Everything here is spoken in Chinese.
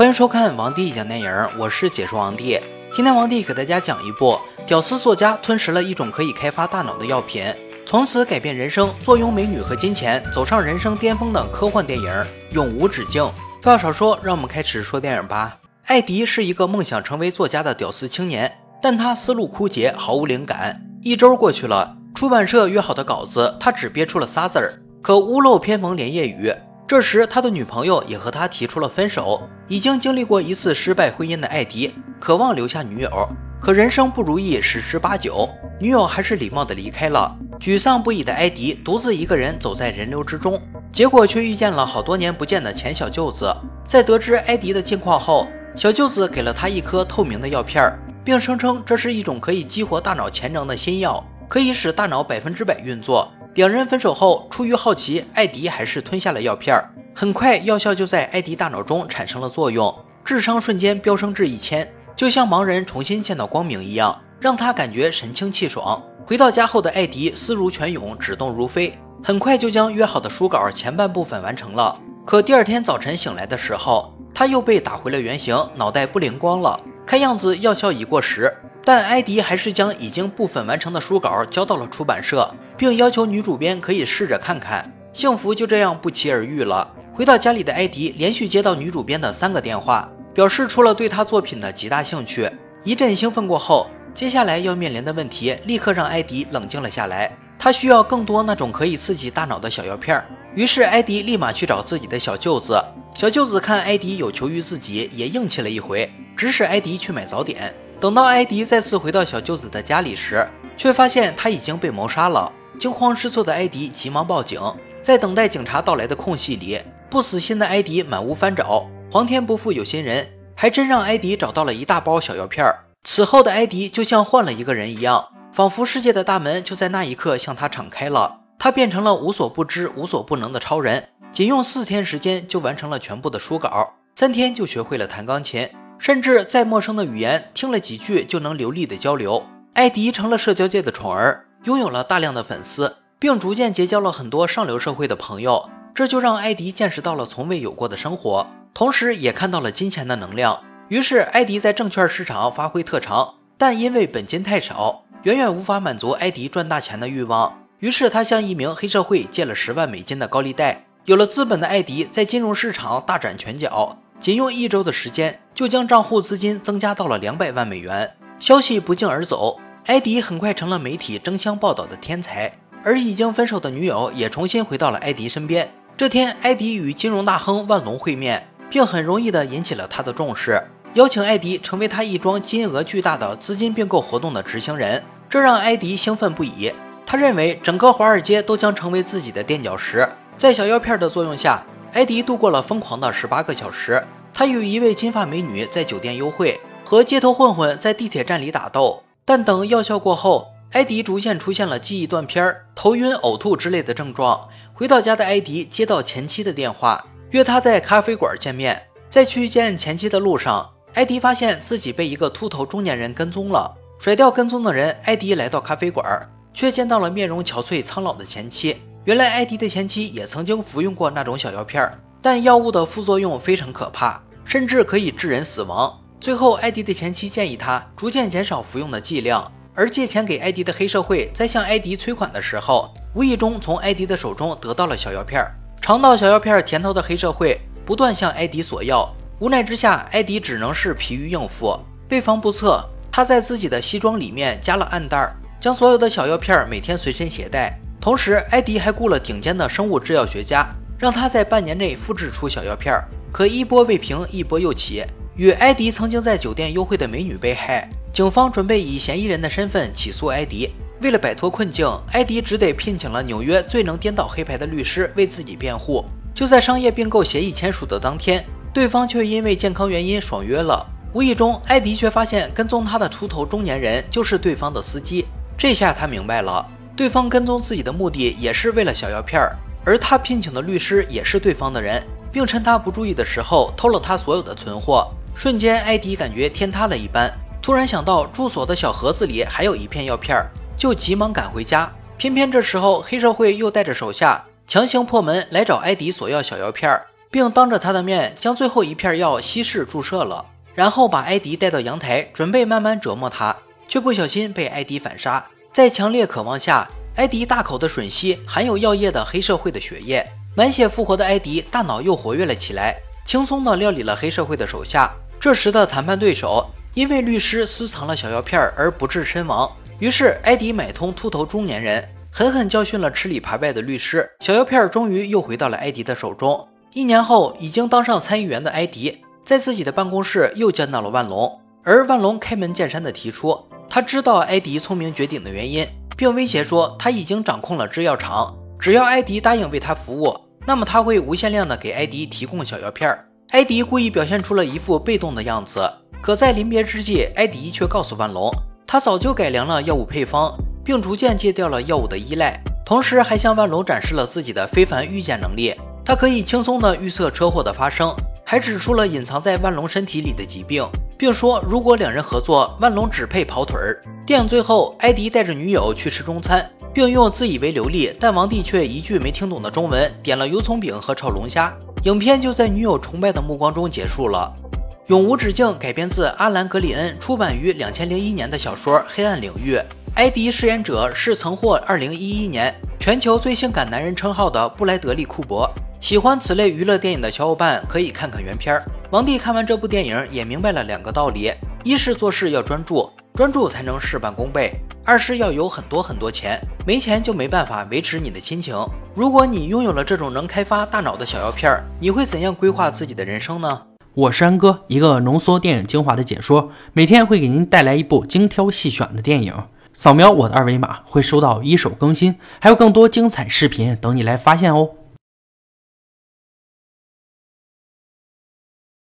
欢迎收看王帝讲电影，我是解说王帝。今天王帝给大家讲一部屌丝作家吞食了一种可以开发大脑的药品，从此改变人生，坐拥美女和金钱，走上人生巅峰的科幻电影《永无止境》。废话少说，让我们开始说电影吧。艾迪是一个梦想成为作家的屌丝青年，但他思路枯竭，毫无灵感。一周过去了，出版社约好的稿子，他只憋出了仨字儿，可屋漏偏逢连夜雨。这时，他的女朋友也和他提出了分手。已经经历过一次失败婚姻的艾迪，渴望留下女友，可人生不如意十之八九，女友还是礼貌的离开了。沮丧不已的艾迪独自一个人走在人流之中，结果却遇见了好多年不见的前小舅子。在得知艾迪的近况后，小舅子给了他一颗透明的药片，并声称这是一种可以激活大脑潜能的新药，可以使大脑百分之百运作。两人分手后，出于好奇，艾迪还是吞下了药片儿。很快，药效就在艾迪大脑中产生了作用，智商瞬间飙升至一千，就像盲人重新见到光明一样，让他感觉神清气爽。回到家后的艾迪思如泉涌，只动如飞，很快就将约好的书稿前半部分完成了。可第二天早晨醒来的时候，他又被打回了原形，脑袋不灵光了。看样子药效已过时，但艾迪还是将已经部分完成的书稿交到了出版社，并要求女主编可以试着看看。幸福就这样不期而遇了。回到家里的艾迪连续接到女主编的三个电话，表示出了对他作品的极大兴趣。一阵兴奋过后，接下来要面临的问题立刻让艾迪冷静了下来。他需要更多那种可以刺激大脑的小药片。于是艾迪立马去找自己的小舅子。小舅子看艾迪有求于自己，也硬气了一回，指使艾迪去买早点。等到艾迪再次回到小舅子的家里时，却发现他已经被谋杀了。惊慌失措的艾迪急忙报警。在等待警察到来的空隙里，不死心的艾迪满屋翻找。皇天不负有心人，还真让艾迪找到了一大包小药片。此后的艾迪就像换了一个人一样，仿佛世界的大门就在那一刻向他敞开了。他变成了无所不知、无所不能的超人，仅用四天时间就完成了全部的书稿，三天就学会了弹钢琴，甚至再陌生的语言听了几句就能流利的交流。艾迪成了社交界的宠儿，拥有了大量的粉丝。并逐渐结交了很多上流社会的朋友，这就让艾迪见识到了从未有过的生活，同时也看到了金钱的能量。于是，艾迪在证券市场发挥特长，但因为本金太少，远远无法满足艾迪赚大钱的欲望。于是，他向一名黑社会借了十万美金的高利贷。有了资本的艾迪在金融市场大展拳脚，仅用一周的时间就将账户资金增加到了两百万美元。消息不胫而走，艾迪很快成了媒体争相报道的天才。而已经分手的女友也重新回到了艾迪身边。这天，艾迪与金融大亨万隆会面，并很容易地引起了他的重视，邀请艾迪成为他一桩金额巨大的资金并购活动的执行人。这让艾迪兴奋不已。他认为整个华尔街都将成为自己的垫脚石。在小药片的作用下，艾迪度过了疯狂的十八个小时。他与一位金发美女在酒店幽会，和街头混混在地铁站里打斗。但等药效过后，艾迪逐渐出现了记忆断片、头晕、呕吐之类的症状。回到家的艾迪接到前妻的电话，约他在咖啡馆见面。在去见前妻的路上，艾迪发现自己被一个秃头中年人跟踪了。甩掉跟踪的人，艾迪来到咖啡馆，却见到了面容憔悴、苍老的前妻。原来，艾迪的前妻也曾经服用过那种小药片，但药物的副作用非常可怕，甚至可以致人死亡。最后，艾迪的前妻建议他逐渐减少服用的剂量。而借钱给艾迪的黑社会在向艾迪催款的时候，无意中从艾迪的手中得到了小药片。尝到小药片甜头的黑社会不断向艾迪索要，无奈之下，艾迪只能是疲于应付。为防不测，他在自己的西装里面加了暗袋，将所有的小药片每天随身携带。同时，艾迪还雇了顶尖的生物制药学家，让他在半年内复制出小药片。可一波未平，一波又起，与艾迪曾经在酒店幽会的美女被害。警方准备以嫌疑人的身份起诉艾迪。为了摆脱困境，艾迪只得聘请了纽约最能颠倒黑牌的律师为自己辩护。就在商业并购协议签署的当天，对方却因为健康原因爽约了。无意中，艾迪却发现跟踪他的秃头中年人就是对方的司机。这下他明白了，对方跟踪自己的目的也是为了小药片儿，而他聘请的律师也是对方的人，并趁他不注意的时候偷了他所有的存货。瞬间，艾迪感觉天塌了一般。突然想到住所的小盒子里还有一片药片，就急忙赶回家。偏偏这时候黑社会又带着手下强行破门来找艾迪索要小药片。并当着他的面将最后一片药稀释注射了，然后把艾迪带到阳台，准备慢慢折磨他，却不小心被艾迪反杀。在强烈渴望下，艾迪大口的吮吸含有药液的黑社会的血液，满血复活的艾迪大脑又活跃了起来，轻松的料理了黑社会的手下。这时的谈判对手因为律师私藏了小药片而不治身亡，于是艾迪买通秃头中年人。狠狠教训了吃里扒外的律师，小药片终于又回到了艾迪的手中。一年后，已经当上参议员的艾迪，在自己的办公室又见到了万隆，而万隆开门见山地提出，他知道艾迪聪明绝顶的原因，并威胁说他已经掌控了制药厂，只要艾迪答应为他服务，那么他会无限量的给艾迪提供小药片。艾迪故意表现出了一副被动的样子，可在临别之际，艾迪却告诉万隆，他早就改良了药物配方。并逐渐戒掉了药物的依赖，同时还向万隆展示了自己的非凡预见能力。他可以轻松的预测车祸的发生，还指出了隐藏在万隆身体里的疾病，并说如果两人合作，万隆只配跑腿儿。电影最后，艾迪带着女友去吃中餐，并用自以为流利但王帝却一句没听懂的中文点了油葱饼和炒龙虾。影片就在女友崇拜的目光中结束了。《永无止境》改编自阿兰·格里恩出版于两千零一年的小说《黑暗领域》。艾迪饰演者是曾获2011年全球最性感男人称号的布莱德利·库珀。喜欢此类娱乐电影的小伙伴可以看看原片儿。王帝看完这部电影也明白了两个道理：一是做事要专注，专注才能事半功倍；二是要有很多很多钱，没钱就没办法维持你的亲情。如果你拥有了这种能开发大脑的小药片，你会怎样规划自己的人生呢？我是安哥，一个浓缩电影精华的解说，每天会给您带来一部精挑细选的电影。扫描我的二维码，会收到一手更新，还有更多精彩视频等你来发现哦。